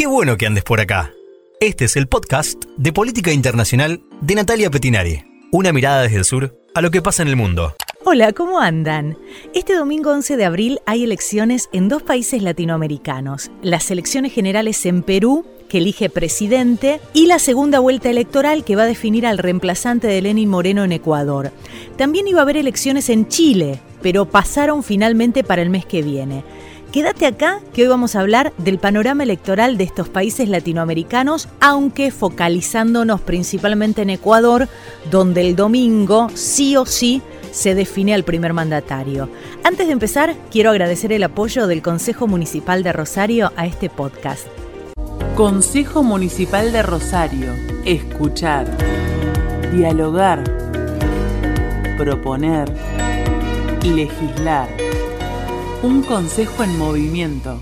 Qué bueno que andes por acá. Este es el podcast de Política Internacional de Natalia Petinari. Una mirada desde el sur a lo que pasa en el mundo. Hola, ¿cómo andan? Este domingo 11 de abril hay elecciones en dos países latinoamericanos. Las elecciones generales en Perú, que elige presidente, y la segunda vuelta electoral que va a definir al reemplazante de Lenin Moreno en Ecuador. También iba a haber elecciones en Chile, pero pasaron finalmente para el mes que viene. Quédate acá que hoy vamos a hablar del panorama electoral de estos países latinoamericanos, aunque focalizándonos principalmente en Ecuador, donde el domingo sí o sí se define al primer mandatario. Antes de empezar, quiero agradecer el apoyo del Consejo Municipal de Rosario a este podcast. Consejo Municipal de Rosario. Escuchar. Dialogar. Proponer. Legislar. Un consejo en movimiento.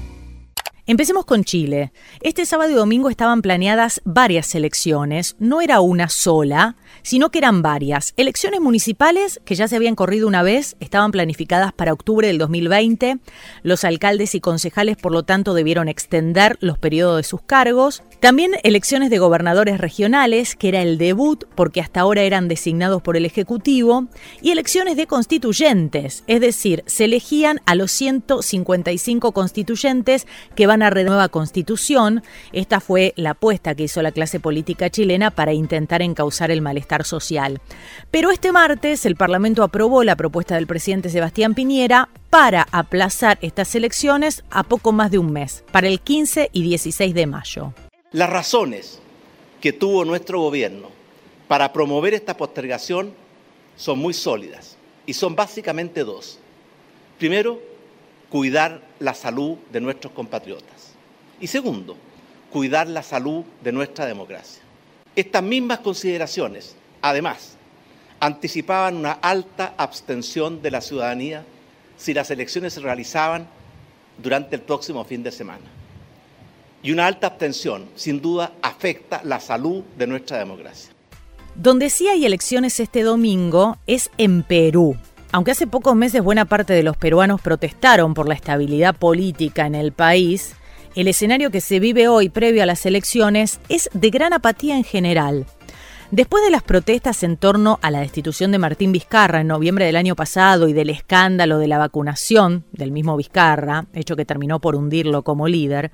Empecemos con Chile. Este sábado y domingo estaban planeadas varias elecciones, no era una sola, sino que eran varias. Elecciones municipales que ya se habían corrido una vez, estaban planificadas para octubre del 2020. Los alcaldes y concejales, por lo tanto, debieron extender los periodos de sus cargos. También elecciones de gobernadores regionales, que era el debut porque hasta ahora eran designados por el Ejecutivo, y elecciones de constituyentes, es decir, se elegían a los 155 constituyentes que van a renueva constitución. Esta fue la apuesta que hizo la clase política chilena para intentar encauzar el malestar social. Pero este martes el Parlamento aprobó la propuesta del presidente Sebastián Piñera para aplazar estas elecciones a poco más de un mes, para el 15 y 16 de mayo. Las razones que tuvo nuestro gobierno para promover esta postergación son muy sólidas y son básicamente dos. Primero, cuidar la salud de nuestros compatriotas. Y segundo, cuidar la salud de nuestra democracia. Estas mismas consideraciones, además, anticipaban una alta abstención de la ciudadanía si las elecciones se realizaban durante el próximo fin de semana y una alta abstención, sin duda, afecta la salud de nuestra democracia. Donde sí hay elecciones este domingo es en Perú. Aunque hace pocos meses buena parte de los peruanos protestaron por la estabilidad política en el país, el escenario que se vive hoy previo a las elecciones es de gran apatía en general. Después de las protestas en torno a la destitución de Martín Vizcarra en noviembre del año pasado y del escándalo de la vacunación del mismo Vizcarra, hecho que terminó por hundirlo como líder,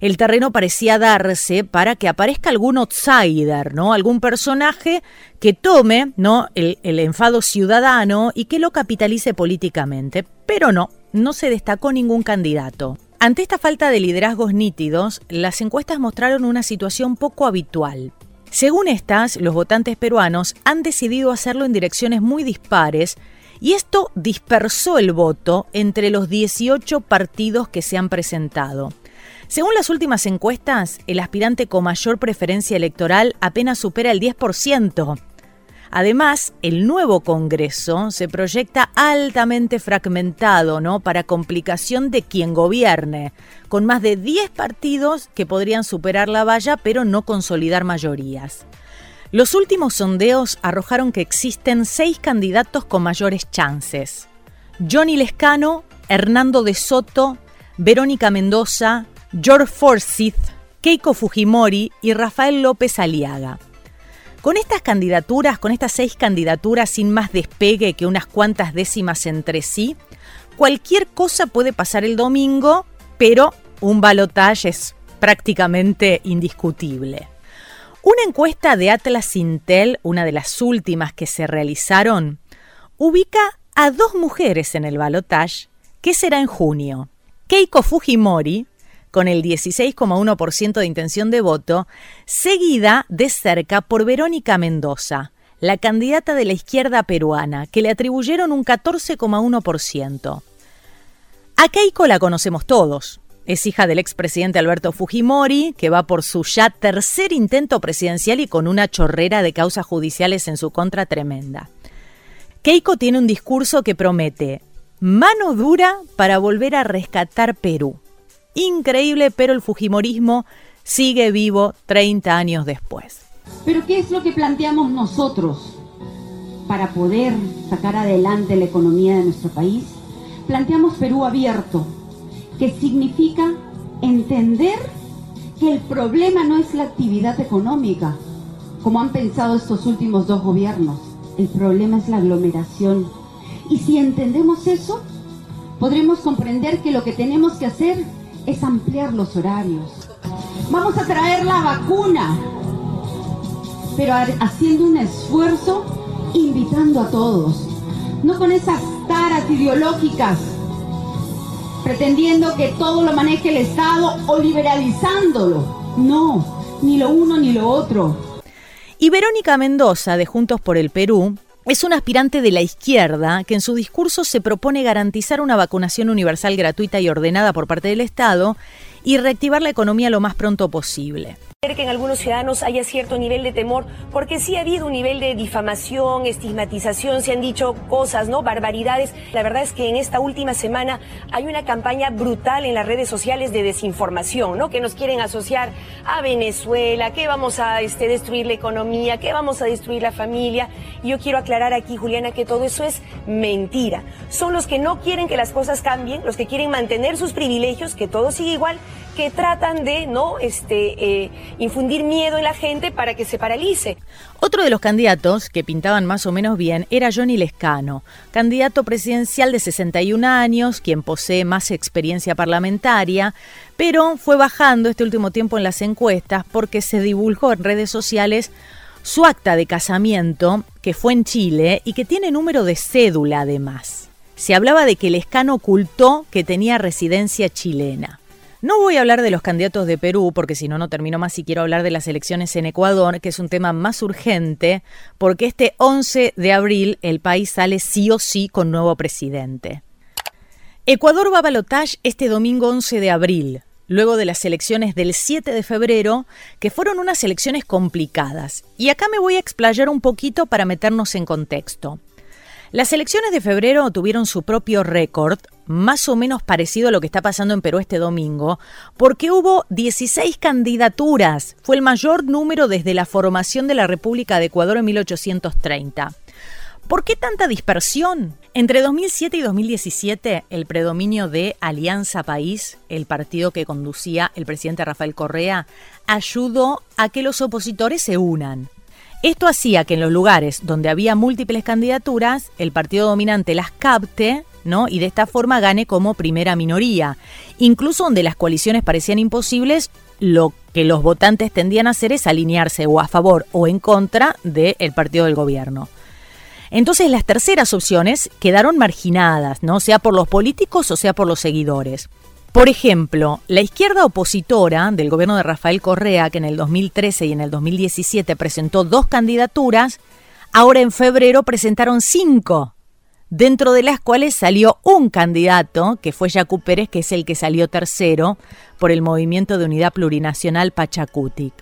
el terreno parecía darse para que aparezca algún outsider, ¿no? Algún personaje que tome, ¿no? El, el enfado ciudadano y que lo capitalice políticamente. Pero no, no se destacó ningún candidato. Ante esta falta de liderazgos nítidos, las encuestas mostraron una situación poco habitual. Según estas, los votantes peruanos han decidido hacerlo en direcciones muy dispares y esto dispersó el voto entre los 18 partidos que se han presentado. Según las últimas encuestas, el aspirante con mayor preferencia electoral apenas supera el 10%. Además, el nuevo Congreso se proyecta altamente fragmentado, ¿no? Para complicación de quien gobierne, con más de 10 partidos que podrían superar la valla pero no consolidar mayorías. Los últimos sondeos arrojaron que existen seis candidatos con mayores chances. Johnny Lescano, Hernando de Soto, Verónica Mendoza, George Forsyth, Keiko Fujimori y Rafael López Aliaga. Con estas candidaturas, con estas seis candidaturas sin más despegue que unas cuantas décimas entre sí, cualquier cosa puede pasar el domingo, pero un balotaje es prácticamente indiscutible. Una encuesta de Atlas Intel, una de las últimas que se realizaron, ubica a dos mujeres en el balotaje, que será en junio. Keiko Fujimori, con el 16,1% de intención de voto, seguida de cerca por Verónica Mendoza, la candidata de la izquierda peruana, que le atribuyeron un 14,1%. A Keiko la conocemos todos. Es hija del expresidente Alberto Fujimori, que va por su ya tercer intento presidencial y con una chorrera de causas judiciales en su contra tremenda. Keiko tiene un discurso que promete mano dura para volver a rescatar Perú increíble, pero el Fujimorismo sigue vivo 30 años después. Pero ¿qué es lo que planteamos nosotros para poder sacar adelante la economía de nuestro país? Planteamos Perú abierto, que significa entender que el problema no es la actividad económica, como han pensado estos últimos dos gobiernos. El problema es la aglomeración. Y si entendemos eso, podremos comprender que lo que tenemos que hacer es ampliar los horarios. Vamos a traer la vacuna, pero haciendo un esfuerzo invitando a todos, no con esas taras ideológicas, pretendiendo que todo lo maneje el Estado o liberalizándolo. No, ni lo uno ni lo otro. Y Verónica Mendoza, de Juntos por el Perú, es un aspirante de la izquierda que en su discurso se propone garantizar una vacunación universal gratuita y ordenada por parte del Estado y reactivar la economía lo más pronto posible que en algunos ciudadanos haya cierto nivel de temor, porque sí ha habido un nivel de difamación, estigmatización, se han dicho cosas, ¿no? Barbaridades. La verdad es que en esta última semana hay una campaña brutal en las redes sociales de desinformación, ¿no? Que nos quieren asociar a Venezuela, que vamos a este, destruir la economía, que vamos a destruir la familia. Y yo quiero aclarar aquí, Juliana, que todo eso es mentira. Son los que no quieren que las cosas cambien, los que quieren mantener sus privilegios, que todo siga igual, que tratan de, ¿no? Este, eh, infundir miedo en la gente para que se paralice. Otro de los candidatos que pintaban más o menos bien era Johnny Lescano, candidato presidencial de 61 años, quien posee más experiencia parlamentaria, pero fue bajando este último tiempo en las encuestas porque se divulgó en redes sociales su acta de casamiento, que fue en Chile y que tiene número de cédula además. Se hablaba de que Lescano ocultó que tenía residencia chilena. No voy a hablar de los candidatos de Perú, porque si no, no termino más y quiero hablar de las elecciones en Ecuador, que es un tema más urgente, porque este 11 de abril el país sale sí o sí con nuevo presidente. Ecuador va a balotage este domingo 11 de abril, luego de las elecciones del 7 de febrero, que fueron unas elecciones complicadas. Y acá me voy a explayar un poquito para meternos en contexto. Las elecciones de febrero tuvieron su propio récord, más o menos parecido a lo que está pasando en Perú este domingo, porque hubo 16 candidaturas. Fue el mayor número desde la formación de la República de Ecuador en 1830. ¿Por qué tanta dispersión? Entre 2007 y 2017, el predominio de Alianza País, el partido que conducía el presidente Rafael Correa, ayudó a que los opositores se unan. Esto hacía que en los lugares donde había múltiples candidaturas, el partido dominante las capte, Y de esta forma gane como primera minoría. Incluso donde las coaliciones parecían imposibles, lo que los votantes tendían a hacer es alinearse o a favor o en contra del partido del gobierno. Entonces las terceras opciones quedaron marginadas, ¿no? Sea por los políticos o sea por los seguidores. Por ejemplo, la izquierda opositora del gobierno de Rafael Correa, que en el 2013 y en el 2017 presentó dos candidaturas, ahora en febrero presentaron cinco, dentro de las cuales salió un candidato, que fue Yacu Pérez, que es el que salió tercero por el Movimiento de Unidad Plurinacional Pachacutic.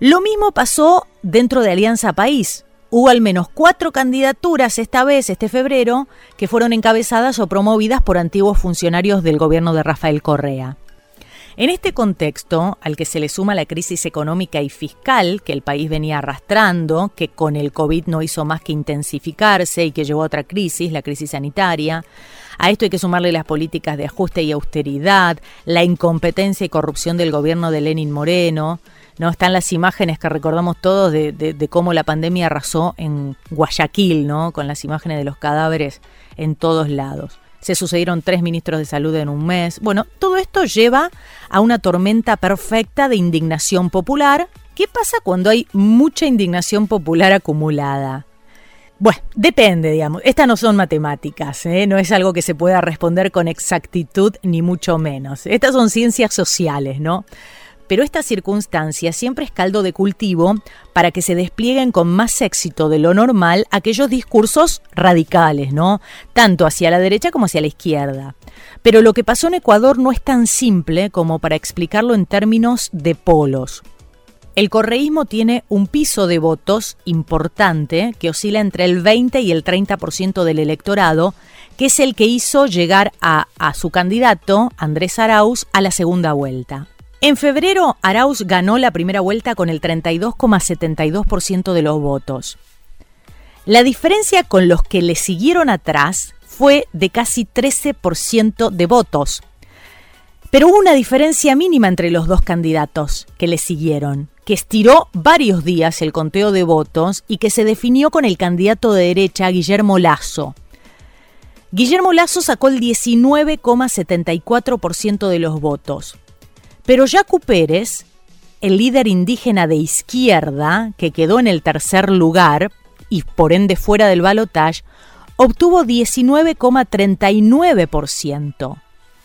Lo mismo pasó dentro de Alianza País. Hubo al menos cuatro candidaturas esta vez, este febrero, que fueron encabezadas o promovidas por antiguos funcionarios del gobierno de Rafael Correa. En este contexto, al que se le suma la crisis económica y fiscal que el país venía arrastrando, que con el COVID no hizo más que intensificarse y que llevó a otra crisis, la crisis sanitaria, a esto hay que sumarle las políticas de ajuste y austeridad, la incompetencia y corrupción del gobierno de Lenin Moreno, ¿no? Están las imágenes que recordamos todos de, cómo la pandemia arrasó en Guayaquil, ¿no? Con las imágenes de los cadáveres en todos lados. Se sucedieron tres ministros de salud en un mes. Bueno, todo esto lleva a una tormenta perfecta de indignación popular. ¿Qué pasa cuando hay mucha indignación popular acumulada? Bueno, depende, digamos. Estas no son matemáticas, ¿eh? no es algo que se pueda responder con exactitud, ni mucho menos. Estas son ciencias sociales, ¿no? Pero esta circunstancia siempre es caldo de cultivo para que se desplieguen con más éxito de lo normal aquellos discursos radicales, ¿no? Tanto hacia la derecha como hacia la izquierda. Pero lo que pasó en Ecuador no es tan simple como para explicarlo en términos de polos. El correísmo tiene un piso de votos importante que oscila entre el 20 y el 30% del electorado, que es el que hizo llegar a, a su candidato, Andrés Arauz, a la segunda vuelta. En febrero, Arauz ganó la primera vuelta con el 32,72% de los votos. La diferencia con los que le siguieron atrás fue de casi 13% de votos. Pero hubo una diferencia mínima entre los dos candidatos que le siguieron, que estiró varios días el conteo de votos y que se definió con el candidato de derecha Guillermo Lazo. Guillermo Lazo sacó el 19,74% de los votos. Pero Jacu Pérez, el líder indígena de izquierda, que quedó en el tercer lugar y por ende fuera del balotaje, obtuvo 19,39%.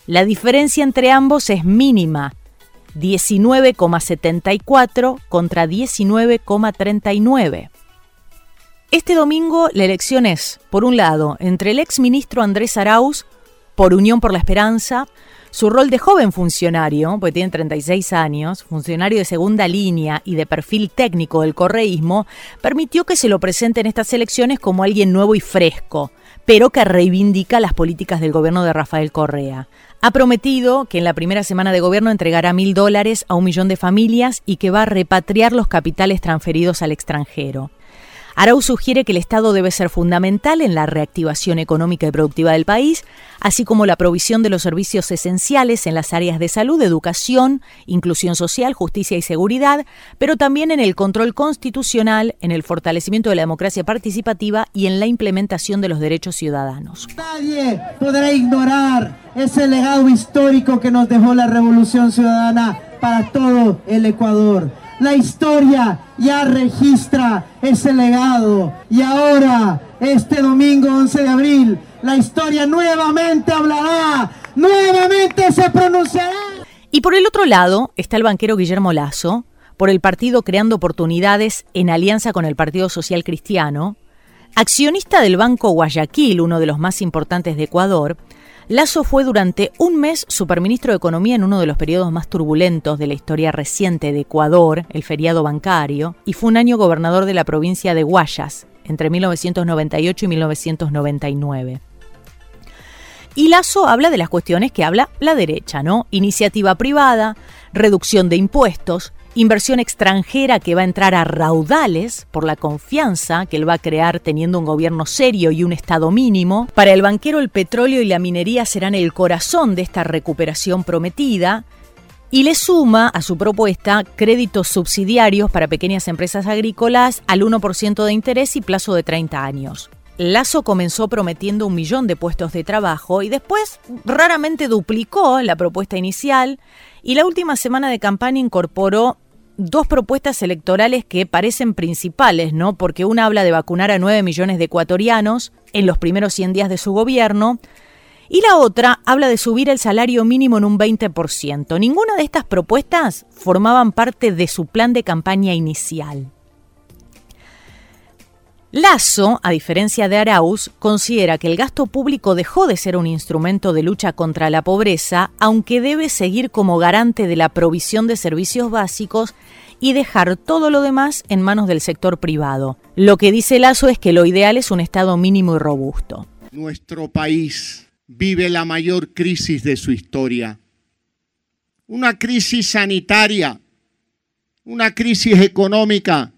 La diferencia entre ambos es mínima, 19,74 contra 19,39. Este domingo la elección es, por un lado, entre el ex ministro Andrés Arauz, por Unión por la Esperanza, su rol de joven funcionario, porque tiene 36 años, funcionario de segunda línea y de perfil técnico del correísmo, permitió que se lo presente en estas elecciones como alguien nuevo y fresco, pero que reivindica las políticas del gobierno de Rafael Correa. Ha prometido que en la primera semana de gobierno entregará mil dólares a un millón de familias y que va a repatriar los capitales transferidos al extranjero. Arau sugiere que el Estado debe ser fundamental en la reactivación económica y productiva del país, así como la provisión de los servicios esenciales en las áreas de salud, educación, inclusión social, justicia y seguridad, pero también en el control constitucional, en el fortalecimiento de la democracia participativa y en la implementación de los derechos ciudadanos. Nadie podrá ignorar ese legado histórico que nos dejó la Revolución Ciudadana para todo el Ecuador la historia ya registra ese legado. Y ahora, este domingo 11 de abril, la historia nuevamente hablará, nuevamente se pronunciará. Y por el otro lado está el banquero Guillermo Lazo, por el partido Creando Oportunidades en alianza con el Partido Social Cristiano, accionista del Banco Guayaquil, uno de los más importantes de Ecuador, Lazo fue durante un mes superministro de Economía en uno de los periodos más turbulentos de la historia reciente de Ecuador, el feriado bancario, y fue un año gobernador de la provincia de Guayas, entre 1998 y 1999. Y Lazo habla de las cuestiones que habla la derecha, ¿no? Iniciativa privada, reducción de impuestos, inversión extranjera que va a entrar a raudales por la confianza que él va a crear teniendo un gobierno serio y un Estado mínimo. Para el banquero el petróleo y la minería serán el corazón de esta recuperación prometida. Y le suma a su propuesta créditos subsidiarios para pequeñas empresas agrícolas al 1% de interés y plazo de 30 años. Lazo comenzó prometiendo un millón de puestos de trabajo y después raramente duplicó la propuesta inicial y la última semana de campaña incorporó dos propuestas electorales que parecen principales, ¿no? Porque una habla de vacunar a 9 millones de ecuatorianos en los primeros 100 días de su gobierno y la otra habla de subir el salario mínimo en un 20%. Ninguna de estas propuestas formaban parte de su plan de campaña inicial. Lazo, a diferencia de Arauz, considera que el gasto público dejó de ser un instrumento de lucha contra la pobreza, aunque debe seguir como garante de la provisión de servicios básicos y dejar todo lo demás en manos del sector privado. Lo que dice Lazo es que lo ideal es un Estado mínimo y robusto. Nuestro país vive la mayor crisis de su historia. Una crisis sanitaria, una crisis económica,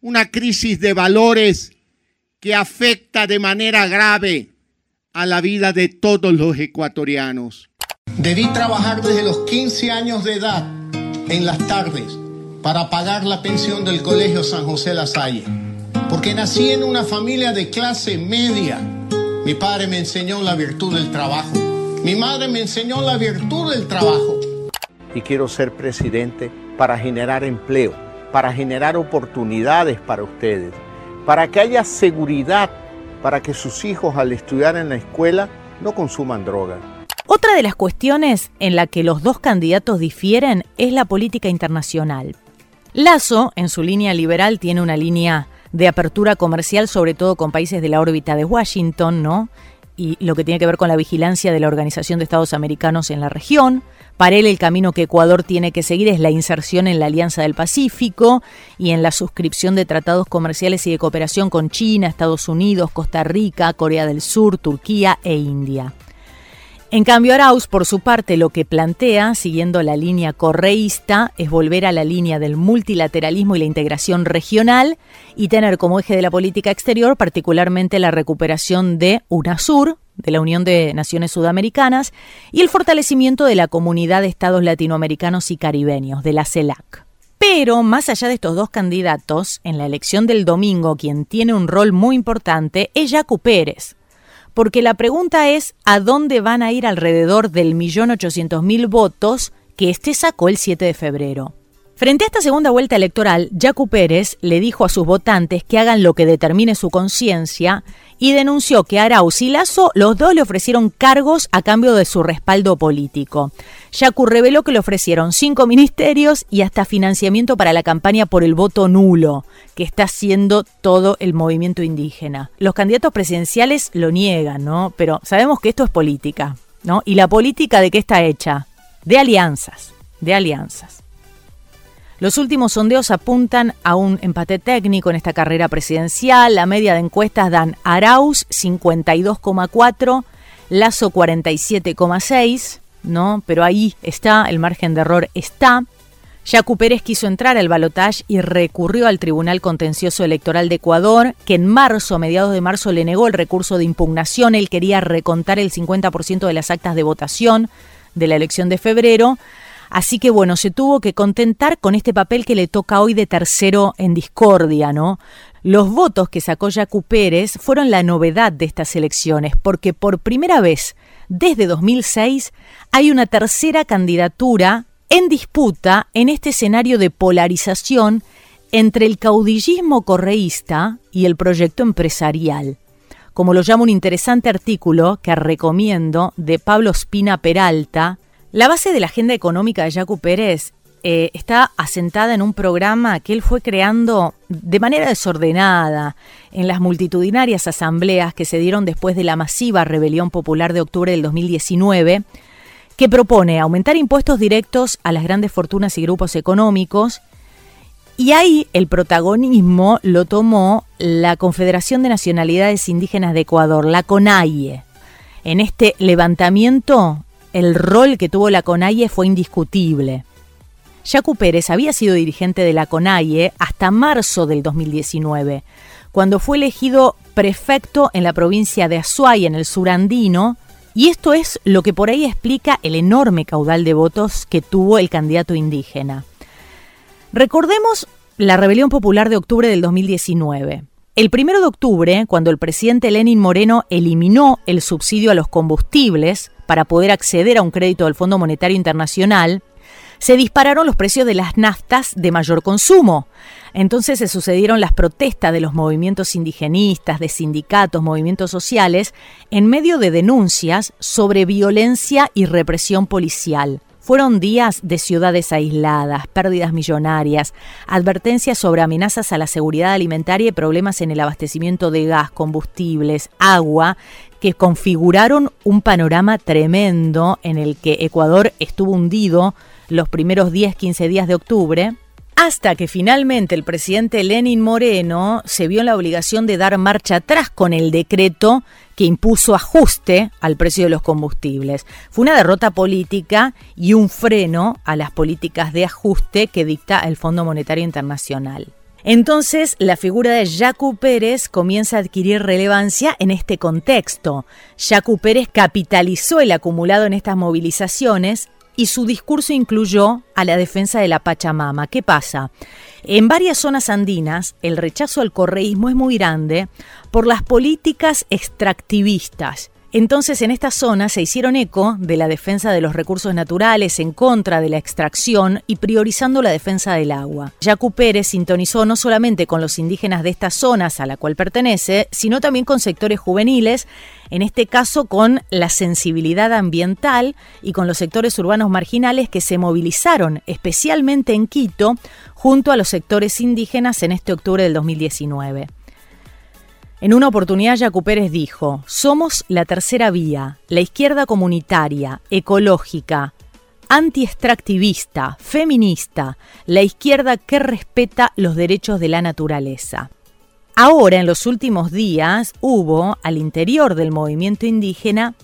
una crisis de valores que afecta de manera grave a la vida de todos los ecuatorianos. Debí trabajar desde los 15 años de edad en las tardes para pagar la pensión del Colegio San José La Salle, porque nací en una familia de clase media. Mi padre me enseñó la virtud del trabajo. Mi madre me enseñó la virtud del trabajo. Y quiero ser presidente para generar empleo, para generar oportunidades para ustedes para que haya seguridad para que sus hijos al estudiar en la escuela no consuman drogas. Otra de las cuestiones en la que los dos candidatos difieren es la política internacional. Lazo, en su línea liberal, tiene una línea de apertura comercial, sobre todo con países de la órbita de Washington, ¿no? Y lo que tiene que ver con la vigilancia de la Organización de Estados Americanos en la región. Para él el camino que Ecuador tiene que seguir es la inserción en la Alianza del Pacífico y en la suscripción de tratados comerciales y de cooperación con China, Estados Unidos, Costa Rica, Corea del Sur, Turquía e India. En cambio, Arauz, por su parte, lo que plantea, siguiendo la línea correísta, es volver a la línea del multilateralismo y la integración regional y tener como eje de la política exterior particularmente la recuperación de UNASUR, de la Unión de Naciones Sudamericanas y el fortalecimiento de la Comunidad de Estados Latinoamericanos y Caribeños, de la CELAC. Pero más allá de estos dos candidatos, en la elección del domingo quien tiene un rol muy importante es Jaco Pérez. Porque la pregunta es a dónde van a ir alrededor del millón ochocientos mil votos que este sacó el 7 de febrero. Frente a esta segunda vuelta electoral, Jacu Pérez le dijo a sus votantes que hagan lo que determine su conciencia y denunció que Arauz y Lazo los dos le ofrecieron cargos a cambio de su respaldo político. Yacu reveló que le ofrecieron cinco ministerios y hasta financiamiento para la campaña por el voto nulo, que está haciendo todo el movimiento indígena. Los candidatos presidenciales lo niegan, ¿no? Pero sabemos que esto es política, ¿no? ¿Y la política de qué está hecha? De alianzas, de alianzas. Los últimos sondeos apuntan a un empate técnico en esta carrera presidencial. La media de encuestas dan Arauz 52,4, Lazo 47,6, ¿no? Pero ahí está, el margen de error está. Yacu Pérez quiso entrar al balotaje y recurrió al Tribunal Contencioso Electoral de Ecuador, que en marzo, a mediados de marzo, le negó el recurso de impugnación. Él quería recontar el 50% de las actas de votación de la elección de febrero. Así que bueno, se tuvo que contentar con este papel que le toca hoy de tercero en discordia, ¿no? Los votos que sacó Yacu Pérez fueron la novedad de estas elecciones, porque por primera vez desde 2006 hay una tercera candidatura en disputa en este escenario de polarización entre el caudillismo correísta y el proyecto empresarial. Como lo llama un interesante artículo que recomiendo de Pablo Spina Peralta, la base de la agenda económica de Jacu Pérez eh, está asentada en un programa que él fue creando de manera desordenada en las multitudinarias asambleas que se dieron después de la masiva rebelión popular de octubre del 2019, que propone aumentar impuestos directos a las grandes fortunas y grupos económicos. Y ahí el protagonismo lo tomó la Confederación de Nacionalidades Indígenas de Ecuador, la CONAIE. En este levantamiento el rol que tuvo la CONAIE fue indiscutible. Yacu Pérez había sido dirigente de la CONAIE hasta marzo del 2019, cuando fue elegido prefecto en la provincia de Azuay, en el sur andino, y esto es lo que por ahí explica el enorme caudal de votos que tuvo el candidato indígena. Recordemos la rebelión popular de octubre del 2019. El primero de octubre, cuando el presidente Lenin Moreno eliminó el subsidio a los combustibles para poder acceder a un crédito del Fondo Monetario Internacional, se dispararon los precios de las naftas de mayor consumo. Entonces se sucedieron las protestas de los movimientos indigenistas, de sindicatos, movimientos sociales, en medio de denuncias sobre violencia y represión policial. Fueron días de ciudades aisladas, pérdidas millonarias, advertencias sobre amenazas a la seguridad alimentaria y problemas en el abastecimiento de gas, combustibles, agua, que configuraron un panorama tremendo en el que Ecuador estuvo hundido los primeros 10-15 días de octubre, hasta que finalmente el presidente Lenin Moreno se vio en la obligación de dar marcha atrás con el decreto que impuso ajuste al precio de los combustibles. Fue una derrota política y un freno a las políticas de ajuste que dicta el Fondo Monetario Internacional. Entonces, la figura de Jacu Pérez comienza a adquirir relevancia en este contexto. Jacu Pérez capitalizó el acumulado en estas movilizaciones y su discurso incluyó a la defensa de la Pachamama. ¿Qué pasa? En varias zonas andinas el rechazo al correísmo es muy grande por las políticas extractivistas entonces en esta zona se hicieron eco de la defensa de los recursos naturales en contra de la extracción y priorizando la defensa del agua. Yacu Pérez sintonizó no solamente con los indígenas de estas zonas a la cual pertenece, sino también con sectores juveniles, en este caso con la sensibilidad ambiental y con los sectores urbanos marginales que se movilizaron especialmente en Quito junto a los sectores indígenas en este octubre del 2019. En una oportunidad, Yacu Pérez dijo, somos la tercera vía, la izquierda comunitaria, ecológica, anti-extractivista, feminista, la izquierda que respeta los derechos de la naturaleza. Ahora, en los últimos días, hubo, al interior del movimiento indígena,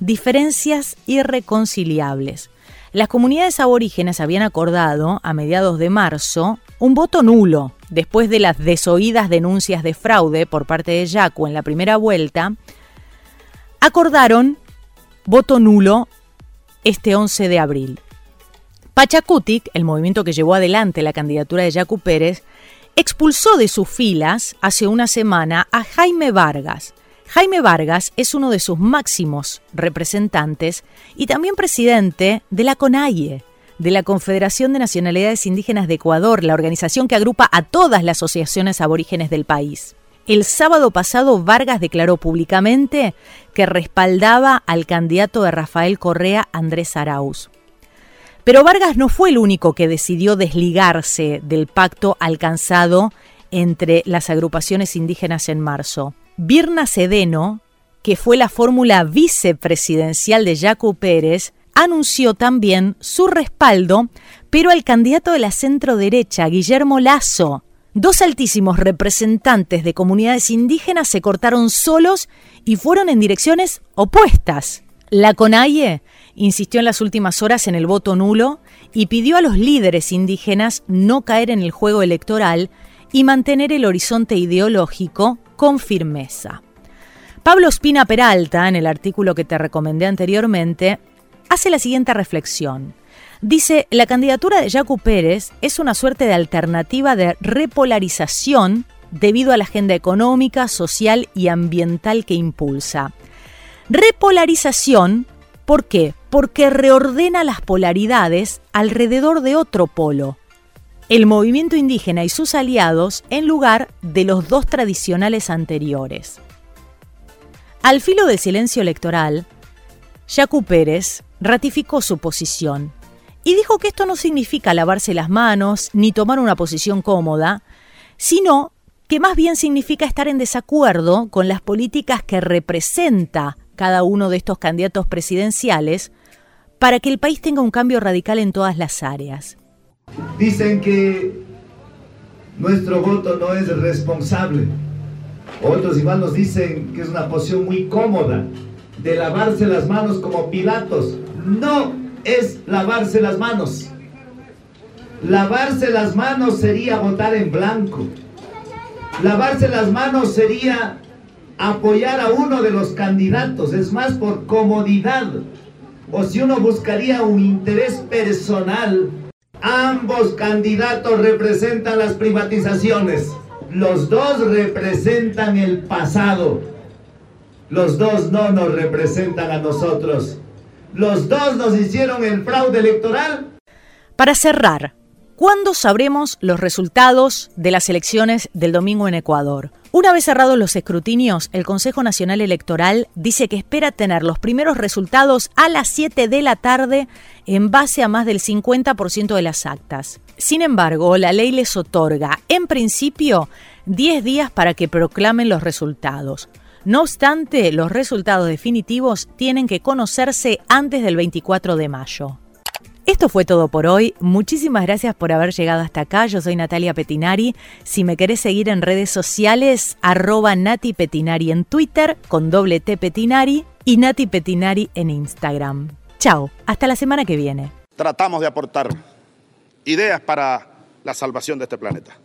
diferencias irreconciliables. Las comunidades aborígenes habían acordado, a mediados de marzo, un voto nulo después de las desoídas denuncias de fraude por parte de Yacu en la primera vuelta, acordaron voto nulo este 11 de abril. Pachacutic, el movimiento que llevó adelante la candidatura de Yacu Pérez, expulsó de sus filas hace una semana a Jaime Vargas. Jaime Vargas es uno de sus máximos representantes y también presidente de la CONAIE, de la Confederación de Nacionalidades Indígenas de Ecuador, la organización que agrupa a todas las asociaciones aborígenes del país. El sábado pasado Vargas declaró públicamente que respaldaba al candidato de Rafael Correa, Andrés Arauz. Pero Vargas no fue el único que decidió desligarse del pacto alcanzado entre las agrupaciones indígenas en marzo. Birna Sedeno, que fue la fórmula vicepresidencial de Jaco Pérez, anunció también su respaldo, pero al candidato de la centro derecha, Guillermo Lazo. Dos altísimos representantes de comunidades indígenas se cortaron solos y fueron en direcciones opuestas. La CONAIE insistió en las últimas horas en el voto nulo y pidió a los líderes indígenas no caer en el juego electoral y mantener el horizonte ideológico con firmeza. Pablo Espina Peralta, en el artículo que te recomendé anteriormente, hace la siguiente reflexión. Dice, la candidatura de Yacu Pérez es una suerte de alternativa de repolarización debido a la agenda económica, social y ambiental que impulsa. Repolarización, ¿por qué? Porque reordena las polaridades alrededor de otro polo, el movimiento indígena y sus aliados en lugar de los dos tradicionales anteriores. Al filo del silencio electoral, Yacu Pérez ratificó su posición y dijo que esto no significa lavarse las manos ni tomar una posición cómoda, sino que más bien significa estar en desacuerdo con las políticas que representa cada uno de estos candidatos presidenciales para que el país tenga un cambio radical en todas las áreas. Dicen que nuestro voto no es responsable. Otros igual nos dicen que es una posición muy cómoda de lavarse las manos como Pilatos no es lavarse las manos. Lavarse las manos sería votar en blanco. Lavarse las manos sería apoyar a uno de los candidatos, es más por comodidad. O si uno buscaría un interés personal, ambos candidatos representan las privatizaciones. Los dos representan el pasado. Los dos no nos representan a nosotros. Los dos nos hicieron el fraude electoral. Para cerrar, ¿cuándo sabremos los resultados de las elecciones del domingo en Ecuador? Una vez cerrados los escrutinios, el Consejo Nacional Electoral dice que espera tener los primeros resultados a las 7 de la tarde en base a más del 50% de las actas. Sin embargo, la ley les otorga, en principio, 10 días para que proclamen los resultados. No obstante, los resultados definitivos tienen que conocerse antes del 24 de mayo. Esto fue todo por hoy. Muchísimas gracias por haber llegado hasta acá. Yo soy Natalia Petinari. Si me querés seguir en redes sociales, arroba Nati Petinari en Twitter con doble T Petinari y Nati Petinari en Instagram. Chao, hasta la semana que viene. Tratamos de aportar ideas para la salvación de este planeta.